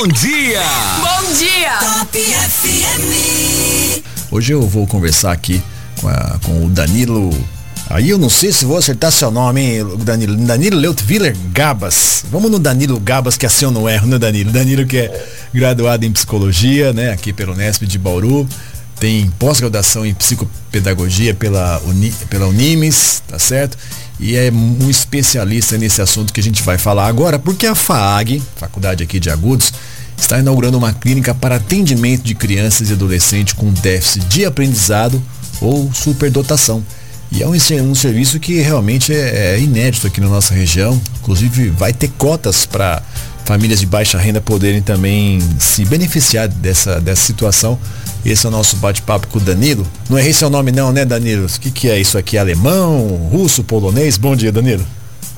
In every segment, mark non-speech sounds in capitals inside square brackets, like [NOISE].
bom dia! Bom dia! Top FM. Hoje eu vou conversar aqui com, a- com o Danilo. Aí eu não sei se vou acertar seu nome, hein, Danilo. Danilo Leutviller Gabas. Vamos no Danilo Gabas, que assim eu não erro, né, Danilo? Danilo que é graduado em psicologia, né, aqui pelo Unesp de Bauru. Tem pós-graduação em psicopedagogia pela, Uni, pela Unimes, tá certo? E é um especialista nesse assunto que a gente vai falar agora, porque a FAAG, Faculdade aqui de Agudos, está inaugurando uma clínica para atendimento de crianças e adolescentes com déficit de aprendizado ou superdotação. E é um, um serviço que realmente é, é inédito aqui na nossa região. Inclusive vai ter cotas para famílias de baixa renda poderem também se beneficiar dessa, dessa situação. Esse é o nosso bate-papo com o Danilo. Não errei seu nome não, né, Danilo? O que, que é isso aqui? Alemão, russo, polonês? Bom dia, Danilo.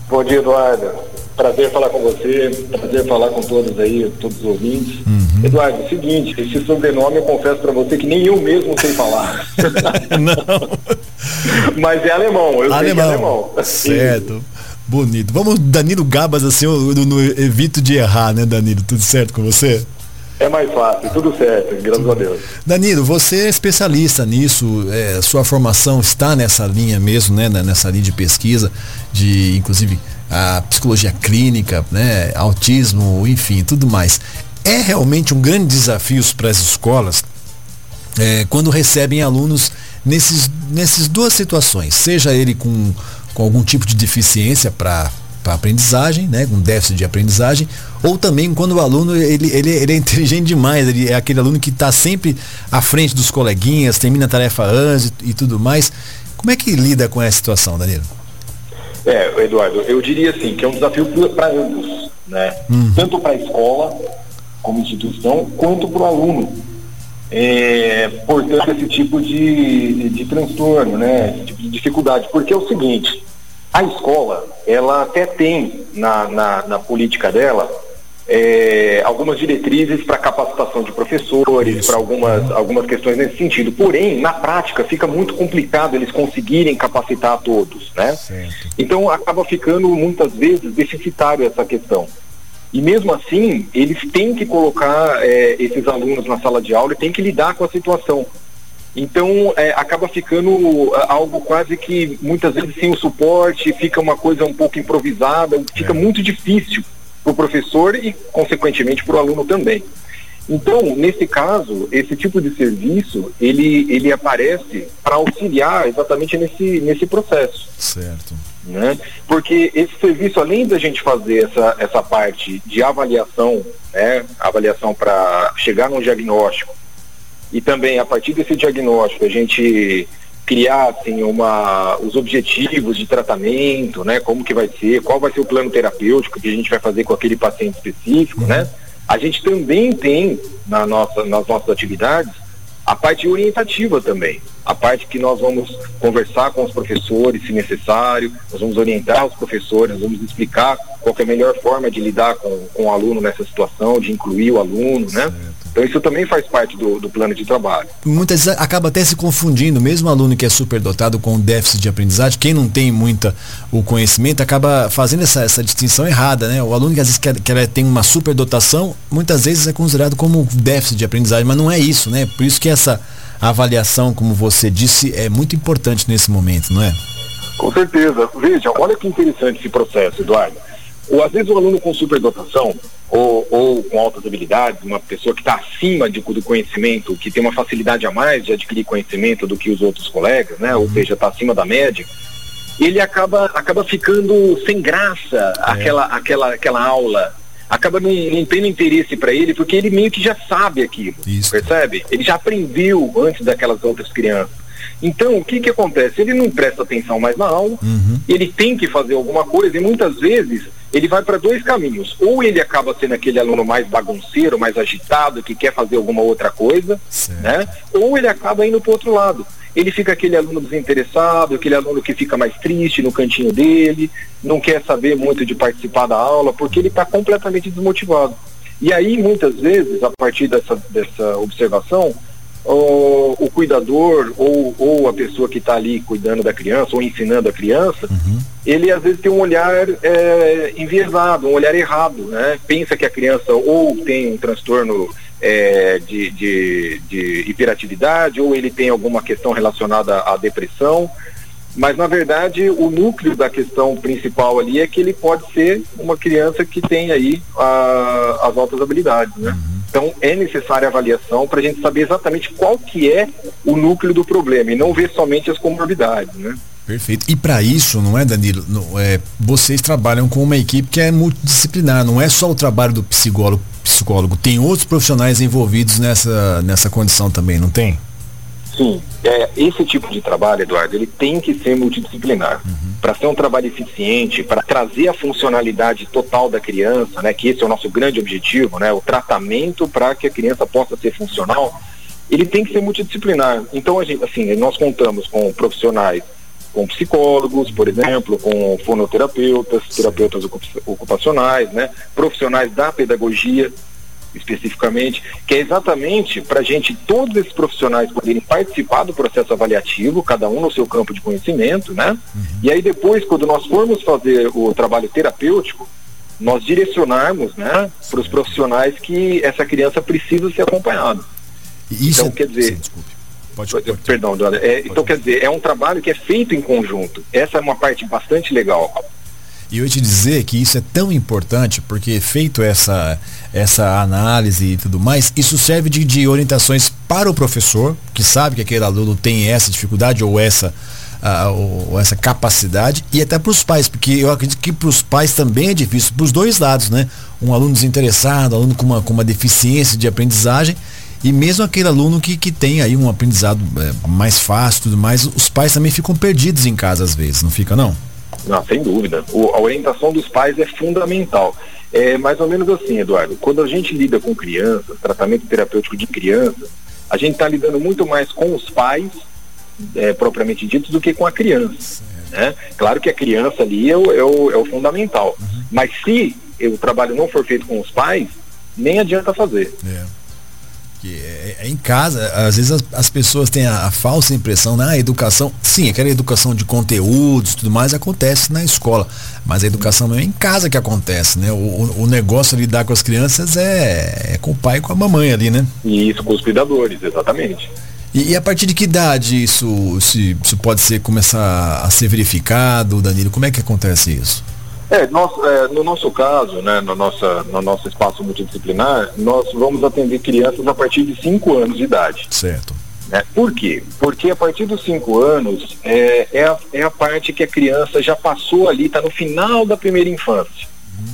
Bom dia, Eduardo. Prazer falar com você, prazer falar com todos aí, todos os ouvintes. Eduardo, seguinte, esse sobrenome eu confesso pra você que nem eu mesmo sei falar. [LAUGHS] não. [LAUGHS] Mas é alemão, eu sei que é Alemão. alemão. Certo. Bonito. Vamos, Danilo Gabas, assim, eu, eu não evito de errar, né, Danilo? Tudo certo com você? É mais fácil, tudo certo, graças a Deus. Danilo, você é especialista nisso, é, sua formação está nessa linha mesmo, né, nessa linha de pesquisa, de inclusive a psicologia clínica, né, autismo, enfim, tudo mais. É realmente um grande desafio para as escolas é, quando recebem alunos nesses, nesses duas situações, seja ele com, com algum tipo de deficiência para para aprendizagem, né, com déficit de aprendizagem, ou também quando o aluno ele, ele, ele é inteligente demais, ele é aquele aluno que está sempre à frente dos coleguinhas, termina a tarefa antes e, e tudo mais. Como é que lida com essa situação, Danilo? É, Eduardo, eu diria assim, que é um desafio para ambos, né? Tanto para a escola, como instituição, quanto para o aluno. É, portanto, esse tipo de, de transtorno, né? Esse tipo de dificuldade. Porque é o seguinte, a escola, ela até tem na, na, na política dela é, algumas diretrizes para capacitação de professores, para algumas, algumas questões nesse sentido. Porém, na prática, fica muito complicado eles conseguirem capacitar a todos, né? Então, acaba ficando muitas vezes deficitário essa questão. E mesmo assim, eles têm que colocar é, esses alunos na sala de aula e têm que lidar com a situação. Então, é, acaba ficando ah, algo quase que muitas vezes sem o suporte, fica uma coisa um pouco improvisada, fica muito difícil para o professor e, consequentemente, para o aluno também. Então, nesse caso, esse tipo de serviço, ele, ele aparece para auxiliar exatamente nesse, nesse processo Certo. né? Porque esse serviço, além da gente fazer essa, essa parte de avaliação, né? Avaliação para chegar num diagnóstico e também a partir desse diagnóstico a gente criar assim uma os objetivos de tratamento, né? Como que vai ser, qual vai ser o plano terapêutico que a gente vai fazer com aquele paciente específico, né? A gente também tem na nossa nas nossas atividades a parte orientativa também, a parte que nós vamos conversar com os professores, se necessário, nós vamos orientar os professores, nós vamos explicar qual é a melhor forma de lidar com, com o aluno nessa situação, de incluir o aluno, né? Então isso também faz parte do, do plano de trabalho. muitas vezes acaba até se confundindo, mesmo aluno que é superdotado com déficit de aprendizagem, quem não tem muita o conhecimento acaba fazendo essa, essa distinção errada, né? O aluno que às vezes quer, quer tem uma superdotação, muitas vezes é considerado como déficit de aprendizagem, mas não é isso, né? Por isso que essa avaliação, como você disse, é muito importante nesse momento, não é? Com certeza. Veja, olha que interessante esse processo, Eduardo. Ou às vezes o aluno com superdotação ou, ou com altas habilidades, uma pessoa que está acima de, do conhecimento, que tem uma facilidade a mais de adquirir conhecimento do que os outros colegas, né? Ou seja, está acima da média, ele acaba, acaba ficando sem graça aquela, aquela, aquela aula. Acaba não, não tendo interesse para ele, porque ele meio que já sabe aquilo. Isso. Percebe? Ele já aprendeu antes daquelas outras crianças. Então, o que que acontece? Ele não presta atenção mais na aula, ele tem que fazer alguma coisa e muitas vezes ele vai para dois caminhos. Ou ele acaba sendo aquele aluno mais bagunceiro, mais agitado, que quer fazer alguma outra coisa, Certo. né? Ou ele acaba indo para o outro lado. Ele fica aquele aluno desinteressado, aquele aluno que fica mais triste no cantinho dele, não quer saber muito de participar da aula, porque ele está completamente desmotivado. E aí, muitas vezes, a partir dessa, dessa observação, o, o cuidador ou, ou a pessoa que está ali cuidando da criança ou ensinando a criança, Uhum. ele às vezes tem um olhar é, enviesado, um olhar errado, né? Pensa que a criança ou tem um transtorno é, de, de, de hiperatividade ou ele tem alguma questão relacionada à depressão, mas na verdade o núcleo da questão principal ali é que ele pode ser uma criança que tem aí a- as altas habilidades, né? Então é necessária avaliação para a gente saber exatamente qual que é o núcleo do problema e não ver somente as comorbidades, né? Perfeito. E para isso, não é, Danilo? não- é, vocês trabalham com uma equipe que é multidisciplinar, não é só o trabalho do psicólogo, psicólogo, tem outros profissionais envolvidos nessa, nessa condição também, não tem? Sim, é, esse tipo de trabalho, Eduardo, ele tem que ser multidisciplinar. Para ser um trabalho eficiente, para trazer a funcionalidade total da criança, né, que esse é o nosso grande objetivo, né, o tratamento para que a criança possa ser funcional, ele tem que ser multidisciplinar. Então, a gente, assim, nós contamos com profissionais, com psicólogos, por exemplo, com fonoterapeutas, terapeutas ocup- ocupacionais, né, profissionais da pedagogia, especificamente, que é exatamente para a gente, todos esses profissionais poderem participar do processo avaliativo, cada um no seu campo de conhecimento, né? E aí depois, quando nós formos fazer o trabalho terapêutico, nós direcionarmos, né, para os profissionais que essa criança precisa ser acompanhada. Isso Então, é- quer dizer- Sim, desculpe. Pode, pode, Perdão, Eduardo. É, então, quer dizer, é um trabalho que é feito em conjunto. Essa é uma parte bastante legal. E eu te dizer que isso é tão importante, porque feito essa, essa análise e tudo mais, isso serve de, de orientações para o professor, que sabe que aquele aluno tem essa dificuldade ou essa, ah, ou, essa capacidade, e até para os pais, porque eu acredito que para os pais também é difícil, para os dois lados, né? Um aluno desinteressado, um aluno com uma, com uma deficiência de aprendizagem, e mesmo aquele aluno que, que tem aí um aprendizado eh, mais fácil tudo mais, os pais também ficam perdidos em casa às vezes, não fica não? Não, sem dúvida. O- a orientação dos pais é fundamental. É mais ou menos assim, Eduardo. Quando a gente lida com crianças, tratamento terapêutico de crianças, a gente está lidando muito mais com os pais, é, propriamente ditos, do que com a criança. Né? Claro que a criança ali é o, é o- é o fundamental. Mas se o trabalho não for feito com os pais, nem adianta fazer. É. Que é, é em casa, às vezes as, as pessoas têm a, a falsa impressão, né? A educação, sim, aquela educação de conteúdos e tudo mais acontece na escola, mas a educação não é em casa que acontece, né? O, o, o negócio de lidar com as crianças é, é com o pai e com a mamãe ali, né? E isso com os cuidadores, exatamente. E, e a partir de que idade isso, se, isso pode ser começar a ser verificado, Danilo? Como é que acontece isso? É, nós, é, no nosso caso, né, no, nossa, no nosso espaço multidisciplinar, nós vamos atender crianças a partir de 5 anos de idade. Certo. Né? Por quê? Porque a partir dos 5 anos é, é, a, é a parte que a criança já passou ali, está no final da primeira infância.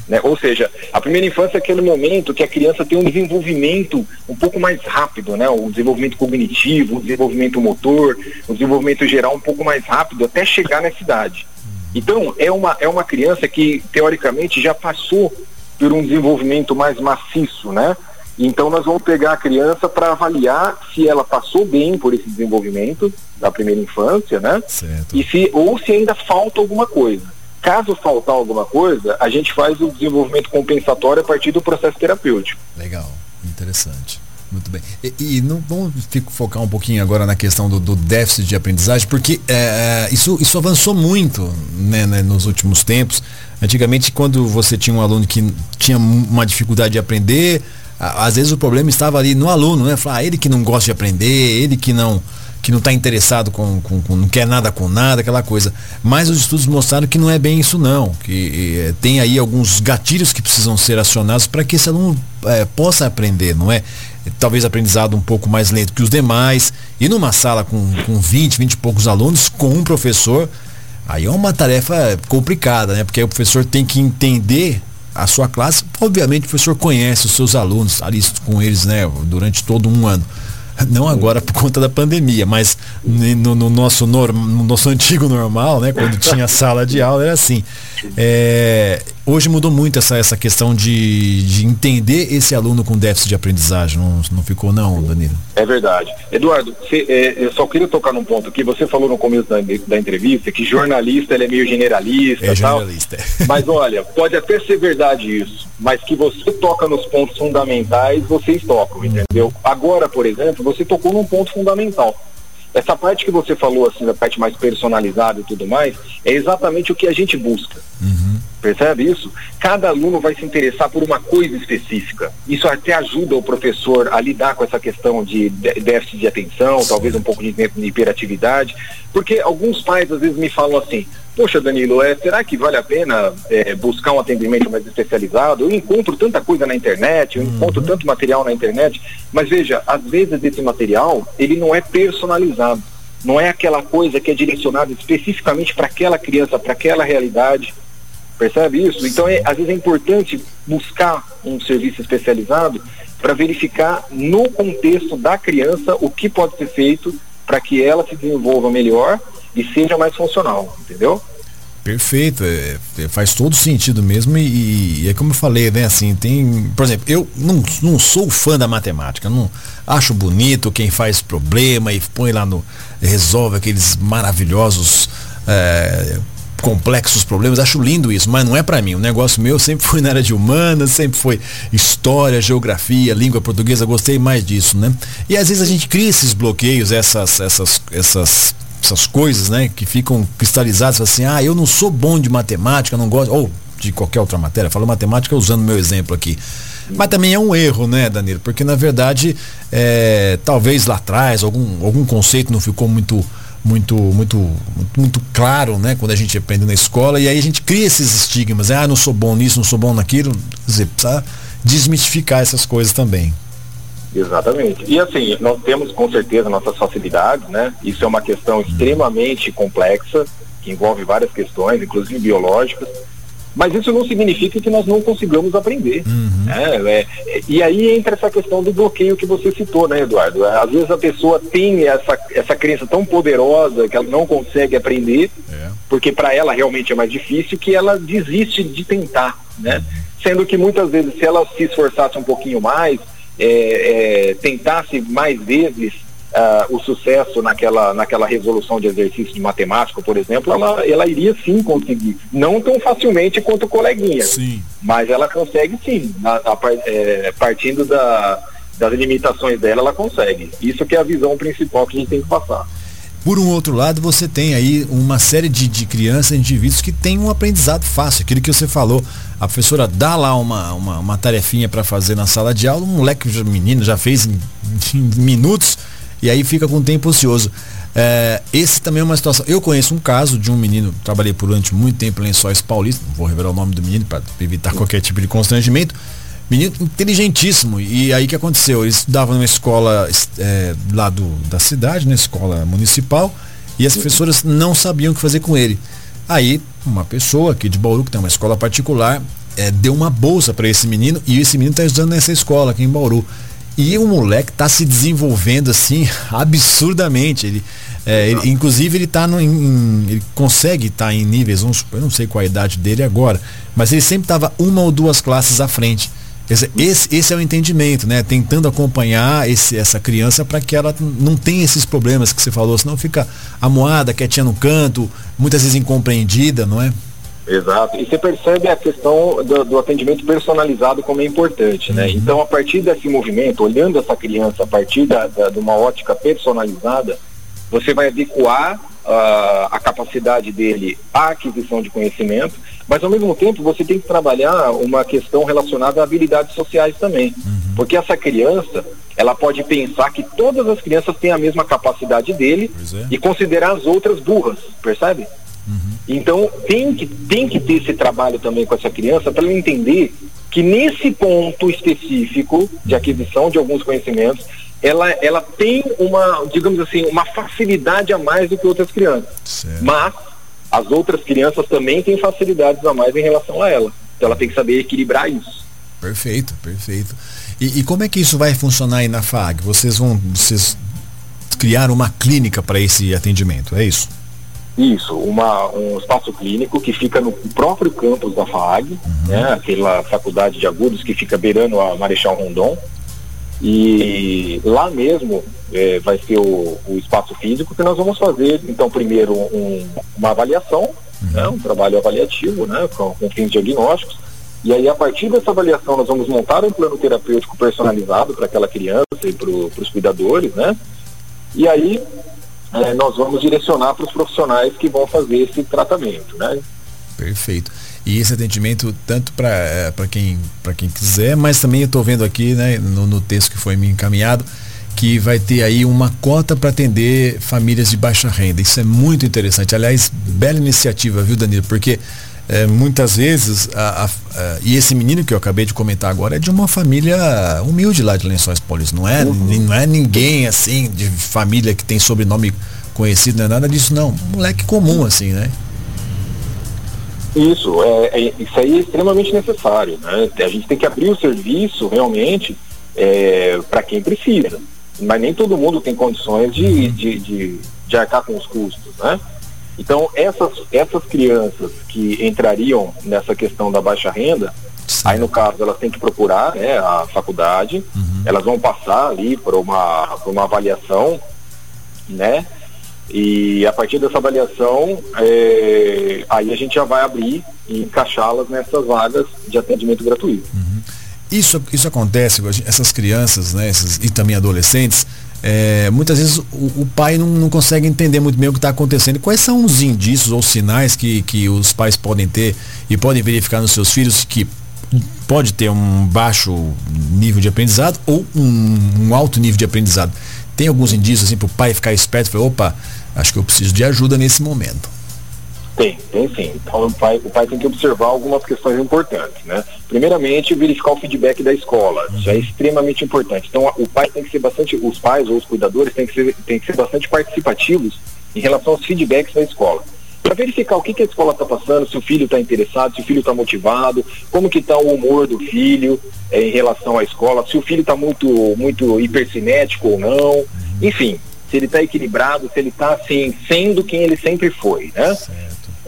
Né? Ou seja, a primeira infância é aquele momento que a criança tem um desenvolvimento um pouco mais rápido, né? O desenvolvimento cognitivo, o desenvolvimento motor, o desenvolvimento geral um pouco mais rápido até chegar nessa idade. Então, é uma, é uma criança que, teoricamente, já passou por um desenvolvimento mais maciço, né? Então, nós vamos pegar a criança para avaliar se ela passou bem por esse desenvolvimento da primeira infância, né? Certo. E se, ou se ainda falta alguma coisa. Caso faltar alguma coisa, a gente faz o desenvolvimento compensatório a partir do processo terapêutico. Legal, interessante. Muito bem. E, e não vamos fico- focar um pouquinho agora na questão do, do déficit de aprendizagem, porque é, isso, isso avançou muito né, né, nos últimos tempos. Antigamente, quando você tinha um aluno que tinha uma dificuldade de aprender, às vezes o problema estava ali no aluno, né? Falar, ah, ele que não gosta de aprender, ele que não que não está interessado com, com, com- não quer nada com nada, aquela coisa. Mas os estudos mostraram que não é bem isso não, que eh, tem aí alguns gatilhos que precisam ser acionados para que esse aluno eh, possa aprender, não é? Talvez aprendizado um pouco mais lento que os demais. E numa sala com, com 20, 20 e poucos alunos, com um professor, aí é uma tarefa complicada, né? Porque aí o professor tem que entender a sua classe. Obviamente o professor conhece os seus alunos, ali com eles, né, durante todo um ano. Não agora por conta da pandemia, mas no, no nosso, norm, no nosso [LAUGHS] antigo normal, né? Quando tinha sala de aula, era assim. É, hoje mudou muito essa, essa questão de, de entender esse aluno com déficit de aprendizagem, não, não ficou não, Danilo? É verdade. Eduardo, você, é, eu só queria tocar num ponto aqui, você falou no começo da, da entrevista que jornalista ele é meio generalista é tal, generalista. [LAUGHS] mas olha, pode até ser verdade isso, mas que você toca nos pontos fundamentais, vocês tocam, entendeu? Agora, por exemplo, você tocou num ponto fundamental essa parte que você falou, assim, da parte mais personalizada e tudo mais, é exatamente o que a gente busca. Uhum. Percebe isso? Cada aluno vai se interessar por uma coisa específica. Isso até ajuda o professor a lidar com essa questão de déficit de atenção, talvez um pouco de hiperatividade, porque alguns pais às vezes me falam assim: Poxa, Danilo, é, será que vale a pena é, buscar um atendimento mais especializado? Eu encontro tanta coisa na internet, eu uhum. encontro tanto material na internet, mas veja, às vezes esse material ele não é personalizado, não é aquela coisa que é direcionada especificamente para aquela criança, para aquela realidade. Percebe isso? Então, é, às vezes é importante buscar um serviço especializado para verificar no contexto da criança o que pode ser feito para que ela se desenvolva melhor e seja mais funcional, entendeu? Perfeito, é, é, faz todo sentido mesmo e, e, é como eu falei, né, assim, tem, por exemplo, eu não, não sou fã da matemática, não acho bonito quem faz problema e põe lá no, resolve aqueles maravilhosos é, complexos problemas, acho lindo isso, mas não é para mim. O negócio meu sempre foi na área de humanas, sempre foi história, geografia, língua portuguesa, gostei mais disso, né? E às vezes a gente cria esses bloqueios, essas, essas, essas essas coisas, né, que ficam cristalizadas, assim, ah, eu não sou bom de matemática, não gosto, ou de qualquer outra matéria, falo matemática usando meu exemplo aqui. Mas também é um erro, né, Danilo? Porque na verdade, é, talvez lá atrás algum, algum conceito não ficou muito, muito, muito, muito, claro, né, quando a gente aprende na escola, e aí a gente cria esses estigmas, ah, não sou bom nisso, não sou bom naquilo, quer dizer, precisa desmistificar essas coisas também. Exatamente. E assim, nós temos com certeza nossas facilidades, né? Isso é uma questão extremamente complexa, que envolve várias questões, inclusive biológicas. Mas isso não significa que nós não consigamos aprender. Uhum. Né? É, e aí entra essa questão do bloqueio que você citou, né, Eduardo? Às vezes a pessoa tem essa, essa crença tão poderosa que ela não consegue aprender, é. porque para ela realmente é mais difícil, que ela desiste de tentar, né? Uhum. Sendo que muitas vezes, se ela se esforçasse um pouquinho mais, é, é, tentasse mais vezes uh, o sucesso naquela, naquela resolução de exercício de matemática, por exemplo, ela, ela iria sim conseguir. Não tão facilmente quanto o coleguinha, sim. mas ela consegue sim, a, a, é, partindo da, das limitações dela, ela consegue. Isso que é a visão principal que a gente tem que passar. Por um outro lado, você tem aí uma série de, de crianças, indivíduos que têm um aprendizado fácil. Aquilo que você falou, a professora dá lá uma, uma, uma tarefinha para fazer na sala de aula, um moleque, um menino, já fez em, em minutos e aí fica com tempo ocioso. É, esse também é uma situação. Eu conheço um caso de um menino, trabalhei durante muito tempo em Lençóis Paulista, não vou revelar o nome do menino para evitar qualquer tipo de constrangimento Menino inteligentíssimo. E aí que aconteceu? Ele estudava numa escola é, lá do, da cidade, na né, escola municipal, e as professoras não sabiam o que fazer com ele. Aí, uma pessoa aqui de Bauru, que tem uma escola particular, é, deu uma bolsa para esse menino, e esse menino está estudando nessa escola aqui em Bauru. E o moleque está se desenvolvendo assim [LAUGHS] absurdamente. Ele, é, ele inclusive ele tá no, em, ele consegue estar tá em níveis, eu não sei qual a idade dele agora, mas ele sempre estava uma ou duas classes à frente. Esse, esse é o entendimento, né? Tentando acompanhar esse, essa criança para que ela não tenha esses problemas que você falou, senão fica amoada, quietinha no canto, muitas vezes incompreendida, não é? Exato. E você percebe a questão do, do atendimento personalizado como é importante, né? Uhum. Então, a partir desse movimento, olhando essa criança a partir da, da, de uma ótica personalizada, você vai adequar uh, a capacidade dele à aquisição de conhecimento mas ao mesmo tempo você tem que trabalhar uma questão relacionada a habilidades sociais também. Uhum. Porque essa criança, ela pode pensar que todas as crianças têm a mesma capacidade dele é. e considerar as outras burras, percebe? Uhum. Então tem que, tem que ter esse trabalho também com essa criança para ela entender que nesse ponto específico de aquisição de alguns conhecimentos, ela, ela tem uma, digamos assim, uma facilidade a mais do que outras crianças. Certo. Mas as outras crianças também têm facilidades a mais em relação a ela. Então ela tem que saber equilibrar isso. Perfeito, perfeito. E, e como é que isso vai funcionar aí na FAG? Vocês vão vocês criar uma clínica para esse atendimento, é isso? Isso, uma, um espaço clínico que fica no próprio campus da FAAG, uhum. né, aquela faculdade de agudos que fica beirando a Marechal Rondon. E lá mesmo é, vai ser o, o, espaço físico que nós vamos fazer, então, primeiro um, uma avaliação, uhum. né, um trabalho avaliativo, né, com, com fins diagnósticos. E aí, a partir dessa avaliação, nós vamos montar um plano terapêutico personalizado para aquela criança e para os cuidadores, né? E aí, é, nós vamos direcionar para os profissionais que vão fazer esse tratamento, né? Perfeito. E esse atendimento tanto para é, quem, quem quiser, mas também eu estou vendo aqui né, no, no texto que foi me encaminhado, que vai ter aí uma cota para atender famílias de baixa renda. Isso é muito interessante. Aliás, bela iniciativa, viu, Danilo? Porque é, muitas vezes, a, a, a, e esse menino que eu acabei de comentar agora é de uma família humilde lá de Lençóis Paulistas, não é, uhum. não é ninguém assim, de família que tem sobrenome conhecido, não é nada disso não, moleque comum assim, né? Isso, é, é, isso aí é extremamente necessário, né? A gente tem que abrir o serviço realmente é, para quem precisa, mas nem todo mundo tem condições de, uhum. de, de, de arcar com os custos, né? Então, essas, essas crianças que entrariam nessa questão da baixa renda, Sim. aí no caso elas têm que procurar né, a faculdade, uhum. elas vão passar ali por uma, por uma avaliação, né? E a partir dessa avaliação, é, aí a gente já vai abrir e encaixá-las nessas vagas de atendimento gratuito. Uhum. Isso, isso acontece, essas crianças, né, esses, e também adolescentes, é, muitas vezes o, o pai não, não, consegue entender muito bem o que está acontecendo. Quais são os indícios ou sinais que, que os pais podem ter e podem verificar nos seus filhos que pode ter um baixo nível de aprendizado ou um, um alto nível de aprendizado? Tem alguns indícios assim para o pai ficar esperto e falar, opa, acho que eu preciso de ajuda nesse momento. Tem, tem sim. Então o pai, o pai tem que observar algumas questões importantes, né? Primeiramente, verificar o feedback da escola. Isso é extremamente importante. Então o pai tem que ser bastante, os pais ou os cuidadores têm que ser, têm que ser bastante participativos em relação aos feedbacks da escola. Para verificar o que, que a escola está passando, se o filho está interessado, se o filho está motivado, como que está o humor do filho é, em relação à escola, se o filho está muito, muito hipercinético ou não, enfim, se ele está equilibrado, se ele está assim, sendo quem ele sempre foi, né?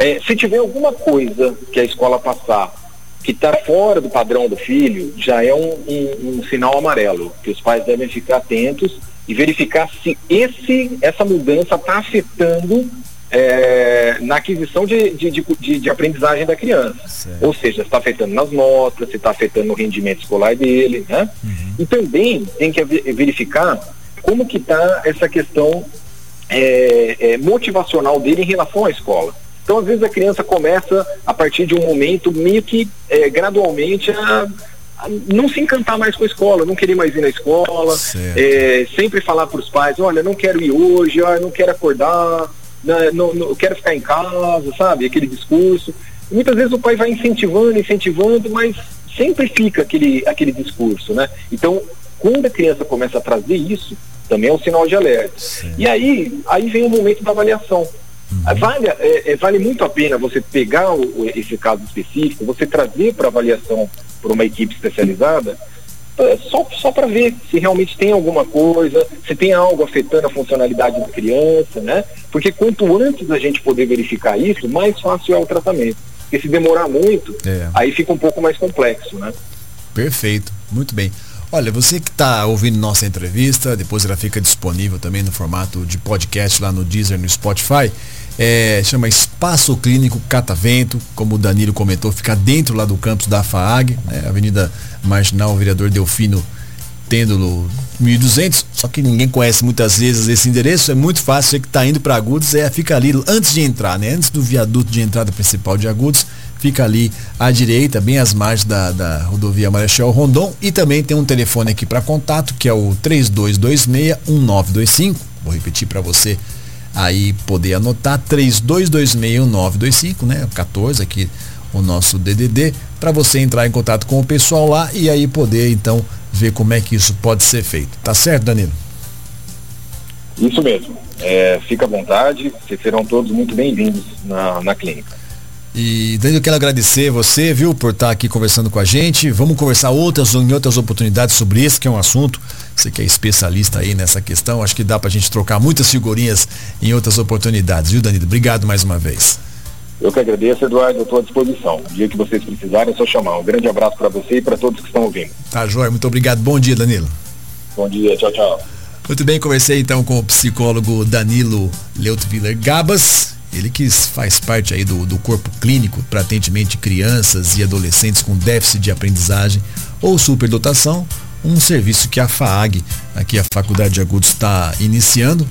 É, se tiver alguma coisa que a escola passar que está fora do padrão do filho, já é um, um, um, sinal amarelo, que os pais devem ficar atentos e verificar se esse, essa mudança está afetando é, na aquisição de, de, de, de, aprendizagem da criança. Certo. Ou seja, está afetando nas notas, se está afetando no rendimento escolar dele, né? Uhum. E também tem que verificar como que está essa questão é, é, motivacional dele em relação à escola. Então, às vezes, a criança começa, a partir de um momento, meio que é, gradualmente a, a, não se encantar mais com a escola, não querer mais ir na escola, é, sempre falar para os pais: olha, não quero ir hoje, olha, não quero acordar, né, não, não, quero ficar em casa, sabe? Aquele discurso. E muitas vezes o pai vai incentivando, incentivando, mas sempre fica aquele, aquele discurso, né? Então, quando a criança começa a trazer isso, também é um sinal de alerta. Sim. E aí, aí vem o momento da avaliação. Uhum. Vale, é, é, vale muito a pena você pegar o, esse caso específico, você trazer para avaliação por uma equipe especializada, é, só, só para ver se realmente tem alguma coisa, se tem algo afetando a funcionalidade da criança, né? Porque quanto antes a gente poder verificar isso, mais fácil é o tratamento. Porque se demorar muito, é. aí fica um pouco mais complexo, né? Perfeito, muito bem. Olha, você que está ouvindo nossa entrevista, depois ela fica disponível também no formato de podcast lá no Deezer, no Spotify. É, chama Espaço Clínico Catavento, como o Danilo comentou, fica dentro lá do campus da FAAG, né, Avenida Marginal Vereador Delfino Têndulo 1200, só que ninguém conhece muitas vezes esse endereço, é muito fácil, você que está indo para Agudos, é, fica ali antes de entrar, né, antes do viaduto de entrada principal de Agudos, fica ali à direita, bem às margens da, da rodovia Marechal Rondon. E também tem um telefone aqui para contato, que é o 3226-1925. Vou repetir para você aí poder anotar, 3226-1925, né? 14 aqui o nosso DDD, para você entrar em contato com o pessoal lá e aí poder então ver como é que isso pode ser feito. Tá certo, Danilo? Isso mesmo. É, fica à vontade, vocês serão todos muito bem-vindos na, na clínica. E Danilo, eu quero agradecer você, viu, por estar aqui conversando com a gente. Vamos conversar outras em outras oportunidades sobre esse que é um assunto. Você que é especialista aí nessa questão, acho que dá pra gente trocar muitas figurinhas em outras oportunidades, viu, Danilo? Obrigado mais uma vez. Eu que agradeço, Eduardo, estou à disposição. O dia que vocês precisarem, é só chamar. Um grande abraço para você e para todos que estão ouvindo. Tá, Joia, muito obrigado. Bom dia, Danilo. Bom dia, tchau, tchau. Muito bem, conversei então com o psicólogo Danilo Leutviller Gabas. Ele que faz parte aí do, do corpo clínico para atendimento de crianças e adolescentes com déficit de aprendizagem ou superdotação, um serviço que a FAAG, aqui a Faculdade de Agudos, está iniciando